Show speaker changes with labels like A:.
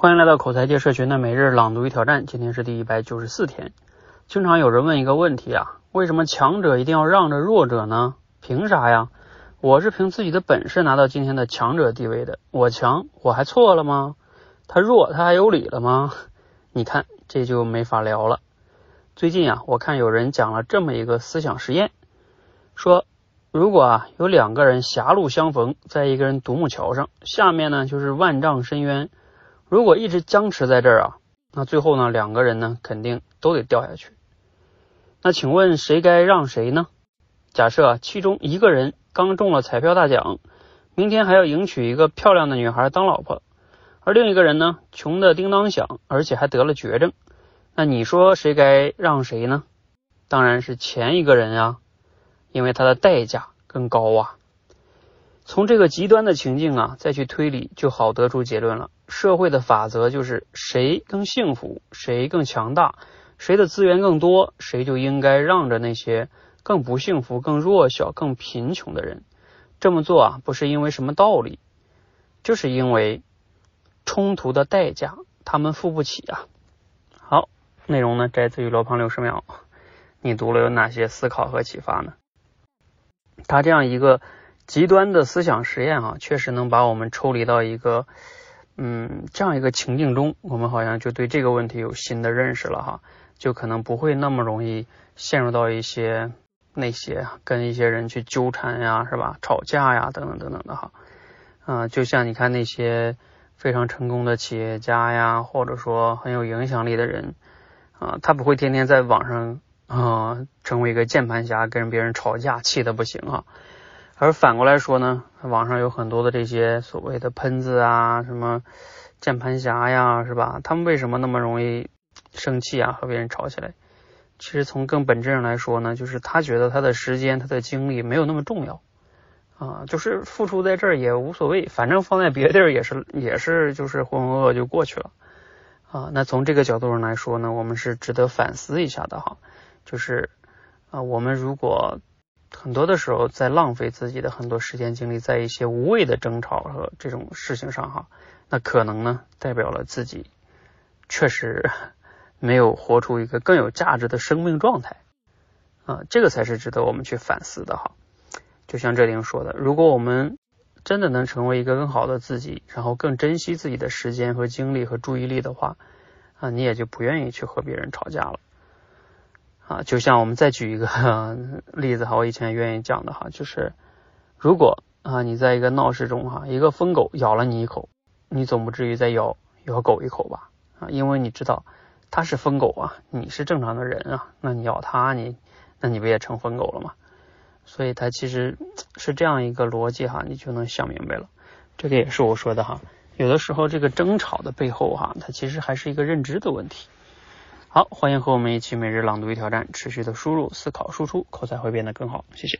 A: 欢迎来到口才界社群的每日朗读与挑战，今天是第一百九十四天。经常有人问一个问题啊，为什么强者一定要让着弱者呢？凭啥呀？我是凭自己的本事拿到今天的强者地位的，我强我还错了吗？他弱他还有理了吗？你看这就没法聊了。最近啊，我看有人讲了这么一个思想实验，说如果啊有两个人狭路相逢，在一个人独木桥上，下面呢就是万丈深渊。如果一直僵持在这儿啊，那最后呢，两个人呢肯定都得掉下去。那请问谁该让谁呢？假设，其中一个人刚中了彩票大奖，明天还要迎娶一个漂亮的女孩当老婆，而另一个人呢，穷的叮当响，而且还得了绝症。那你说谁该让谁呢？当然是前一个人啊，因为他的代价更高啊。从这个极端的情境啊，再去推理，就好得出结论了。社会的法则就是，谁更幸福，谁更强大，谁的资源更多，谁就应该让着那些更不幸福、更弱小、更贫穷的人。这么做啊，不是因为什么道理，就是因为冲突的代价他们付不起啊。好，内容呢摘自于罗胖六十秒，你读了有哪些思考和启发呢？他这样一个。极端的思想实验啊，确实能把我们抽离到一个嗯这样一个情境中，我们好像就对这个问题有新的认识了哈，就可能不会那么容易陷入到一些那些跟一些人去纠缠呀，是吧？吵架呀，等等等等的哈。啊，就像你看那些非常成功的企业家呀，或者说很有影响力的人啊，他不会天天在网上啊成为一个键盘侠，跟别人吵架，气得不行啊。而反过来说呢，网上有很多的这些所谓的喷子啊，什么键盘侠呀，是吧？他们为什么那么容易生气啊，和别人吵起来？其实从更本质上来说呢，就是他觉得他的时间、他的精力没有那么重要啊，就是付出在这儿也无所谓，反正放在别地儿也是也是就是浑浑噩噩就过去了啊。那从这个角度上来说呢，我们是值得反思一下的哈，就是啊，我们如果。很多的时候，在浪费自己的很多时间精力在一些无谓的争吵和这种事情上，哈，那可能呢，代表了自己确实没有活出一个更有价值的生命状态啊，这个才是值得我们去反思的哈。就像这里说的，如果我们真的能成为一个更好的自己，然后更珍惜自己的时间和精力和注意力的话，啊，你也就不愿意去和别人吵架了。啊，就像我们再举一个 例子哈，我以前愿意讲的哈，就是如果啊你在一个闹市中哈，一个疯狗咬了你一口，你总不至于再咬咬狗一口吧？啊，因为你知道它是疯狗啊，你是正常的人啊，那你咬它，你那你不也成疯狗了吗？所以它其实是这样一个逻辑哈，你就能想明白了。这个也是我说的哈，有的时候这个争吵的背后哈，它其实还是一个认知的问题。好，欢迎和我们一起每日朗读与挑战，持续的输入、思考、输出，口才会变得更好。谢谢。